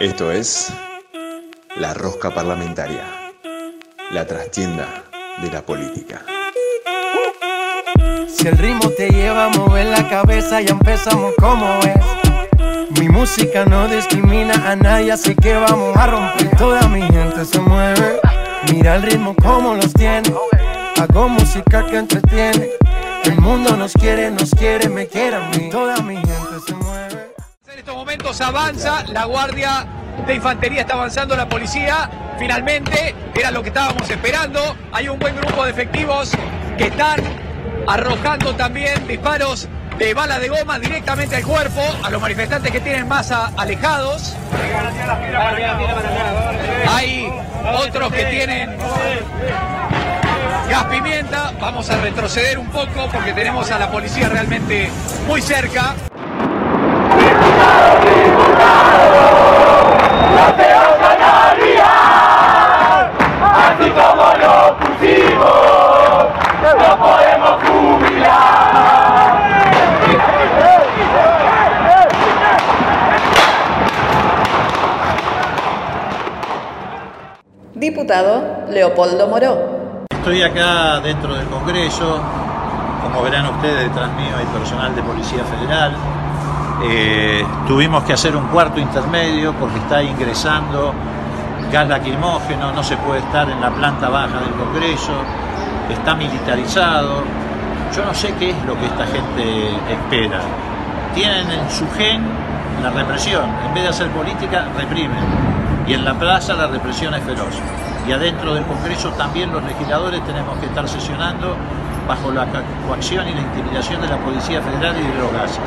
Esto es La Rosca Parlamentaria, la trastienda de la política. Si el ritmo te lleva a mover la cabeza, ya empezamos como es. Mi música no discrimina a nadie, así que vamos a romper. Toda mi gente se mueve, mira el ritmo como los tiene. Hago música que entretiene. El mundo nos quiere, nos quiere, me quiere a mí. Toda mi gente se mueve. Estos momentos avanza, la guardia de infantería está avanzando, la policía finalmente era lo que estábamos esperando. Hay un buen grupo de efectivos que están arrojando también disparos de bala de goma directamente al cuerpo, a los manifestantes que tienen más alejados. Hay otros que tienen gas pimienta. Vamos a retroceder un poco porque tenemos a la policía realmente muy cerca. Así como lo pusimos, no podemos Diputado Leopoldo Moró. Estoy acá dentro del Congreso, como verán ustedes, detrás mío hay personal de Policía Federal. Eh, tuvimos que hacer un cuarto intermedio porque está ingresando gas lacrimógeno, no se puede estar en la planta baja del Congreso, está militarizado. Yo no sé qué es lo que esta gente espera. Tienen en su gen la represión, en vez de hacer política, reprimen. Y en la plaza la represión es feroz. Y adentro del Congreso también los legisladores tenemos que estar sesionando bajo la coacción y la intimidación de la Policía Federal y de los gases.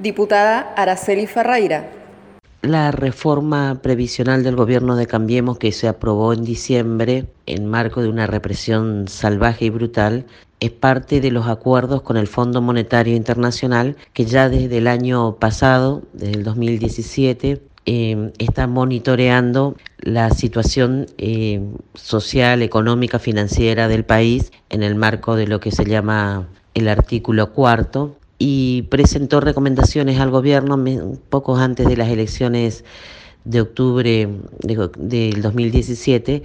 Diputada Araceli Ferreira. La reforma previsional del gobierno de Cambiemos que se aprobó en diciembre en marco de una represión salvaje y brutal es parte de los acuerdos con el Fondo Monetario Internacional que ya desde el año pasado, desde el 2017, eh, está monitoreando la situación eh, social, económica, financiera del país en el marco de lo que se llama el artículo cuarto y presentó recomendaciones al gobierno pocos antes de las elecciones de octubre de- del 2017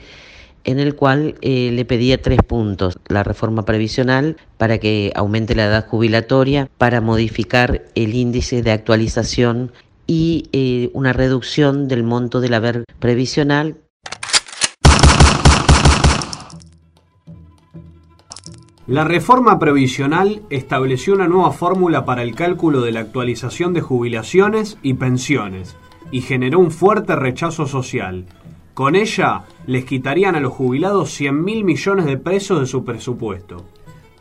en el cual eh, le pedía tres puntos. La reforma previsional para que aumente la edad jubilatoria, para modificar el índice de actualización y eh, una reducción del monto del haber previsional La reforma previsional estableció una nueva fórmula para el cálculo de la actualización de jubilaciones y pensiones y generó un fuerte rechazo social. Con ella les quitarían a los jubilados 100 mil millones de pesos de su presupuesto.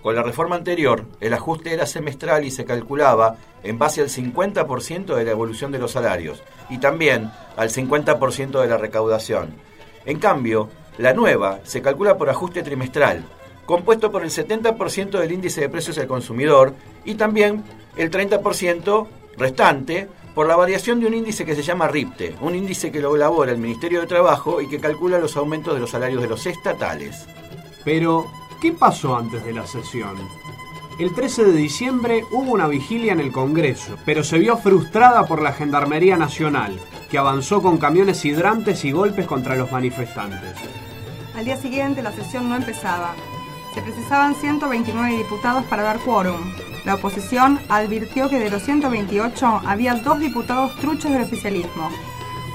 Con la reforma anterior, el ajuste era semestral y se calculaba en base al 50% de la evolución de los salarios y también al 50% de la recaudación. En cambio, la nueva se calcula por ajuste trimestral, compuesto por el 70% del índice de precios al consumidor y también el 30% restante por la variación de un índice que se llama RIPTE, un índice que lo elabora el Ministerio de Trabajo y que calcula los aumentos de los salarios de los estatales. Pero, ¿qué pasó antes de la sesión? El 13 de diciembre hubo una vigilia en el Congreso, pero se vio frustrada por la Gendarmería Nacional, que avanzó con camiones hidrantes y golpes contra los manifestantes. Al día siguiente la sesión no empezaba. Se precisaban 129 diputados para dar quórum. La oposición advirtió que de los 128 había dos diputados truchos del oficialismo.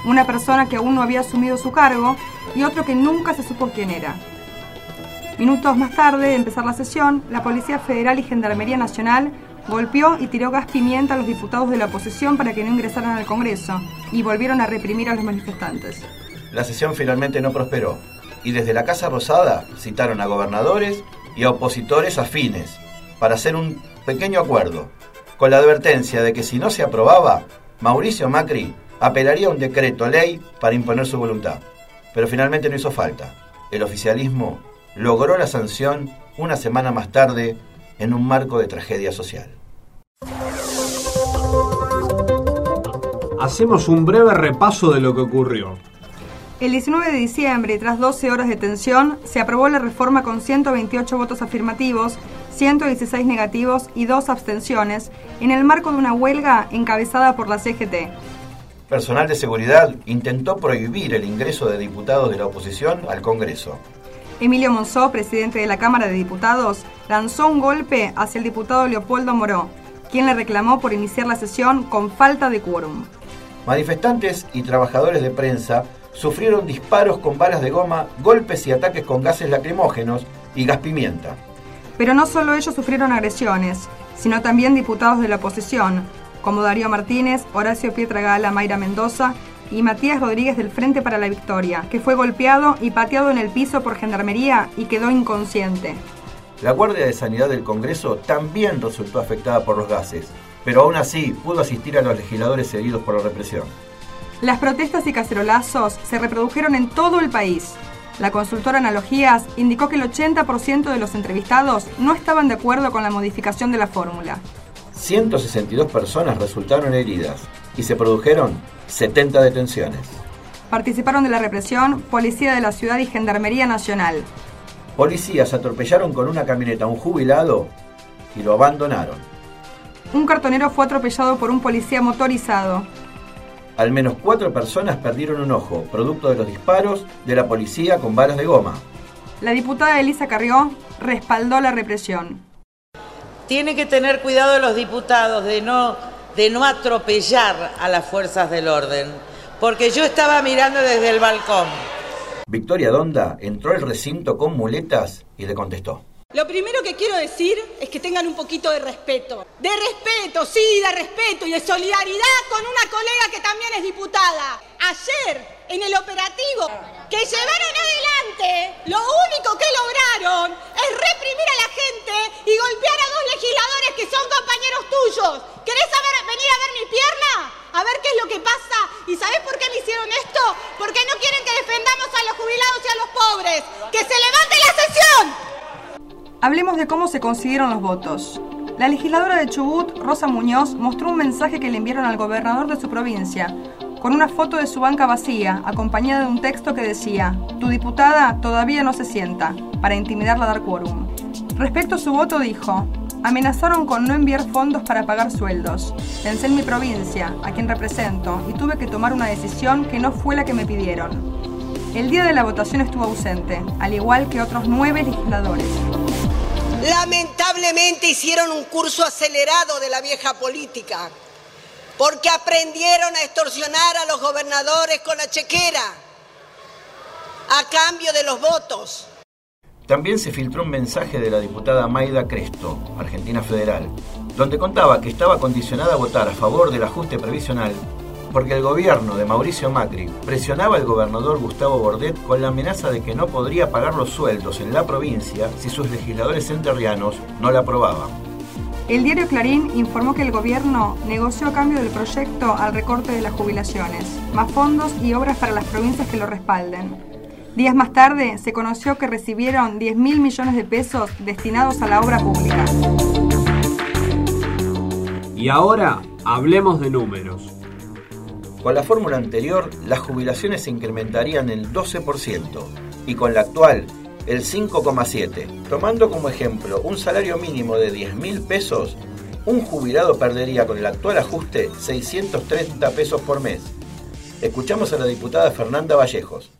Una persona que aún no había asumido su cargo y otro que nunca se supo quién era. Minutos más tarde de empezar la sesión, la Policía Federal y Gendarmería Nacional golpeó y tiró gas pimienta a los diputados de la oposición para que no ingresaran al Congreso y volvieron a reprimir a los manifestantes. La sesión finalmente no prosperó y desde la Casa Rosada citaron a gobernadores y a opositores afines para hacer un pequeño acuerdo, con la advertencia de que si no se aprobaba, Mauricio Macri apelaría a un decreto ley para imponer su voluntad. Pero finalmente no hizo falta. El oficialismo logró la sanción una semana más tarde en un marco de tragedia social. Hacemos un breve repaso de lo que ocurrió. El 19 de diciembre, tras 12 horas de tensión, se aprobó la reforma con 128 votos afirmativos, 116 negativos y 2 abstenciones, en el marco de una huelga encabezada por la CGT. Personal de seguridad intentó prohibir el ingreso de diputados de la oposición al Congreso. Emilio Monzó, presidente de la Cámara de Diputados, lanzó un golpe hacia el diputado Leopoldo Moró, quien le reclamó por iniciar la sesión con falta de quórum. Manifestantes y trabajadores de prensa sufrieron disparos con balas de goma, golpes y ataques con gases lacrimógenos y gas pimienta. Pero no solo ellos sufrieron agresiones, sino también diputados de la oposición, como Darío Martínez, Horacio Pietragala, Mayra Mendoza y Matías Rodríguez del Frente para la Victoria, que fue golpeado y pateado en el piso por gendarmería y quedó inconsciente. La Guardia de Sanidad del Congreso también resultó afectada por los gases, pero aún así pudo asistir a los legisladores heridos por la represión. Las protestas y cacerolazos se reprodujeron en todo el país. La consultora Analogías indicó que el 80% de los entrevistados no estaban de acuerdo con la modificación de la fórmula. 162 personas resultaron heridas y se produjeron 70 detenciones. Participaron de la represión Policía de la Ciudad y Gendarmería Nacional. Policías atropellaron con una camioneta a un jubilado y lo abandonaron. Un cartonero fue atropellado por un policía motorizado. Al menos cuatro personas perdieron un ojo, producto de los disparos de la policía con balas de goma. La diputada Elisa Carrió respaldó la represión. Tiene que tener cuidado los diputados de no, de no atropellar a las fuerzas del orden, porque yo estaba mirando desde el balcón. Victoria Donda entró al recinto con muletas y le contestó. Lo primero que quiero decir es que tengan un poquito de respeto. De respeto, sí, de respeto y de solidaridad con una colega que también es diputada. Ayer, en el operativo que llevaron adelante, lo único que lograron es reprimir a la gente y golpear a dos legisladores que son compañeros tuyos. ¿Querés saber, venir a ver mi pierna? A ver qué es lo que pasa. ¿Y sabés por qué me hicieron esto? Porque no quieren que defendamos a los jubilados y a los pobres. ¡Que se levante la sesión! Hablemos de cómo se consiguieron los votos. La legisladora de Chubut, Rosa Muñoz, mostró un mensaje que le enviaron al gobernador de su provincia, con una foto de su banca vacía, acompañada de un texto que decía, Tu diputada todavía no se sienta, para intimidarla a dar quórum. Respecto a su voto dijo, Amenazaron con no enviar fondos para pagar sueldos. Pensé en mi provincia, a quien represento, y tuve que tomar una decisión que no fue la que me pidieron. El día de la votación estuvo ausente, al igual que otros nueve legisladores. Lamentablemente hicieron un curso acelerado de la vieja política, porque aprendieron a extorsionar a los gobernadores con la chequera, a cambio de los votos. También se filtró un mensaje de la diputada Maida Cresto, Argentina Federal, donde contaba que estaba condicionada a votar a favor del ajuste previsional porque el gobierno de Mauricio Macri presionaba al gobernador Gustavo Bordet con la amenaza de que no podría pagar los sueldos en la provincia si sus legisladores enterrianos no la aprobaban. El diario Clarín informó que el gobierno negoció a cambio del proyecto al recorte de las jubilaciones, más fondos y obras para las provincias que lo respalden. Días más tarde se conoció que recibieron 10 mil millones de pesos destinados a la obra pública. Y ahora hablemos de números. Con la fórmula anterior, las jubilaciones se incrementarían el 12% y con la actual el 5,7%. Tomando como ejemplo un salario mínimo de 10 mil pesos, un jubilado perdería con el actual ajuste 630 pesos por mes. Escuchamos a la diputada Fernanda Vallejos.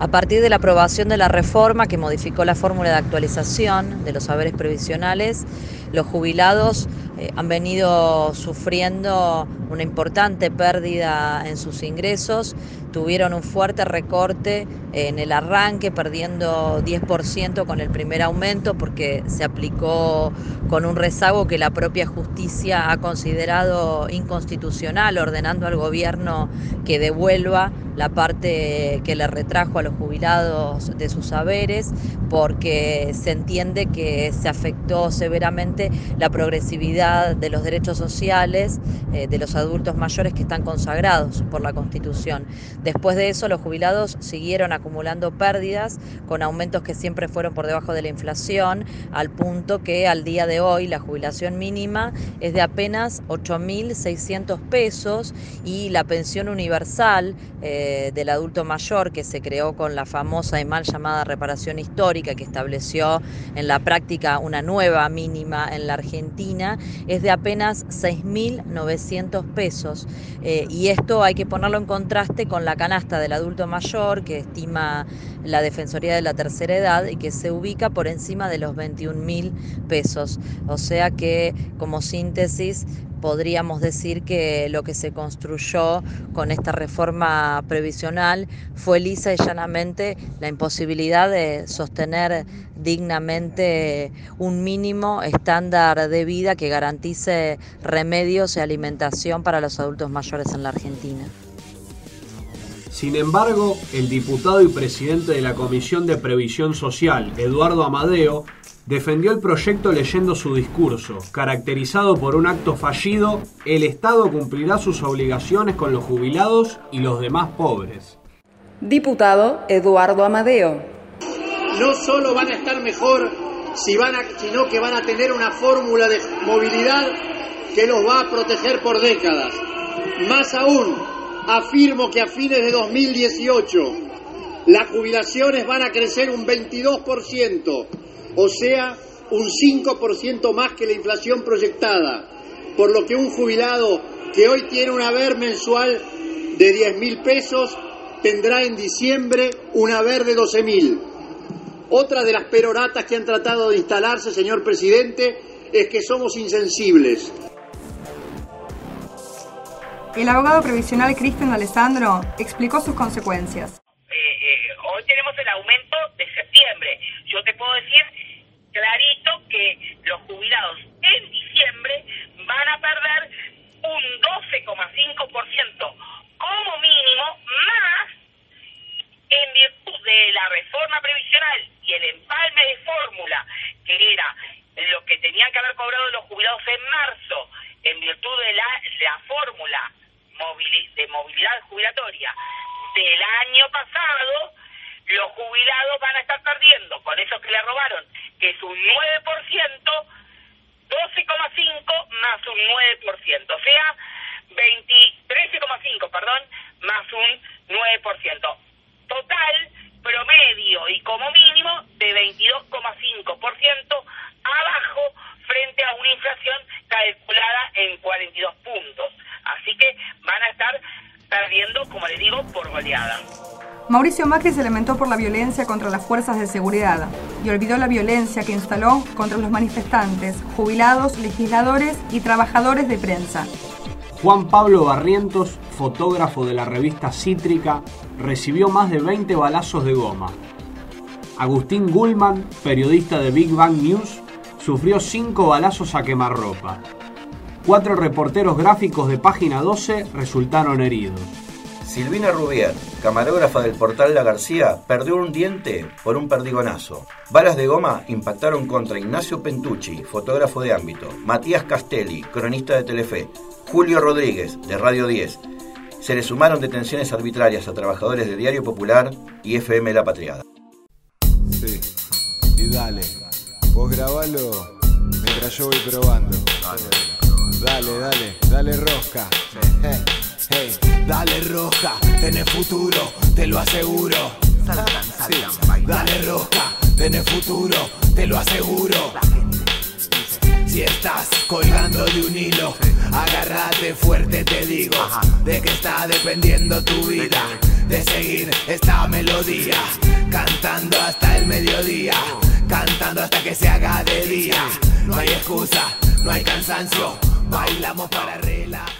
A partir de la aprobación de la reforma que modificó la fórmula de actualización de los saberes previsionales, los jubilados eh, han venido sufriendo una importante pérdida en sus ingresos, tuvieron un fuerte recorte en el arranque, perdiendo 10% con el primer aumento porque se aplicó con un rezago que la propia justicia ha considerado inconstitucional, ordenando al gobierno que devuelva la parte que le retrajo a los jubilados de sus saberes, porque se entiende que se afectó severamente la progresividad de los derechos sociales eh, de los adultos mayores que están consagrados por la Constitución. Después de eso, los jubilados siguieron acumulando pérdidas con aumentos que siempre fueron por debajo de la inflación, al punto que al día de hoy la jubilación mínima es de apenas 8.600 pesos y la pensión universal eh, del adulto mayor que se creó con la famosa y mal llamada reparación histórica que estableció en la práctica una nueva mínima en la Argentina es de apenas 6.900 pesos eh, y esto hay que ponerlo en contraste con la canasta del adulto mayor que estima la Defensoría de la Tercera Edad y que se ubica por encima de los 21.000 pesos. O sea que como síntesis podríamos decir que lo que se construyó con esta reforma previsional fue lisa y llanamente la imposibilidad de sostener dignamente un mínimo estándar de vida que garantice remedios y alimentación para los adultos mayores en la Argentina. Sin embargo, el diputado y presidente de la Comisión de Previsión Social, Eduardo Amadeo, defendió el proyecto leyendo su discurso, caracterizado por un acto fallido, el Estado cumplirá sus obligaciones con los jubilados y los demás pobres. Diputado Eduardo Amadeo. No solo van a estar mejor, sino que van a tener una fórmula de movilidad que los va a proteger por décadas. Más aún, afirmo que a fines de 2018 las jubilaciones van a crecer un 22%, o sea, un 5% más que la inflación proyectada, por lo que un jubilado que hoy tiene un haber mensual de 10 mil pesos tendrá en diciembre un haber de 12 mil. Otra de las peroratas que han tratado de instalarse, señor presidente, es que somos insensibles. El abogado previsional Cristian Alessandro explicó sus consecuencias. Eh, eh, hoy tenemos el aumento de septiembre. Yo te puedo decir clarito que los jubilados en diciembre van a perder un 12,5% como mínimo, más en virtud de la reforma previsional y el empalme de fórmula, que era lo que tenían que haber cobrado los jubilados en marzo, en virtud de la, la fórmula de movilidad jubilatoria del año pasado, los jubilados van a estar perdiendo con eso que le robaron, que es un 9%, 12,5 más un 9%, o sea, 13,5, perdón, más un 9%. Total, promedio y como mínimo de 22,5% abajo frente a una inflación calculada en 42 puntos. Así que van a estar perdiendo, como le digo, por goleada. Mauricio Macri se lamentó por la violencia contra las fuerzas de seguridad y olvidó la violencia que instaló contra los manifestantes, jubilados, legisladores y trabajadores de prensa. Juan Pablo Barrientos, fotógrafo de la revista Cítrica, recibió más de 20 balazos de goma. Agustín Gullman, periodista de Big Bang News, sufrió 5 balazos a quemarropa. Cuatro reporteros gráficos de página 12 resultaron heridos. Silvina Rubier, camarógrafa del portal La García, perdió un diente por un perdigonazo. Balas de goma impactaron contra Ignacio Pentucci, fotógrafo de ámbito, Matías Castelli, cronista de Telefe, Julio Rodríguez, de Radio 10. Se le sumaron detenciones arbitrarias a trabajadores de Diario Popular y FM La Patriada. Sí, y dale, vos grabalo mientras yo voy probando. Dale, dale, dale rosca. Hey, dale roja, en el futuro, te lo aseguro. dale roja, en el futuro, te lo aseguro. Si estás colgando de un hilo, agárrate fuerte, te digo, de que está dependiendo tu vida, de seguir esta melodía, cantando hasta el mediodía, cantando hasta que se haga de día. No hay excusa, no hay cansancio, bailamos para relajar.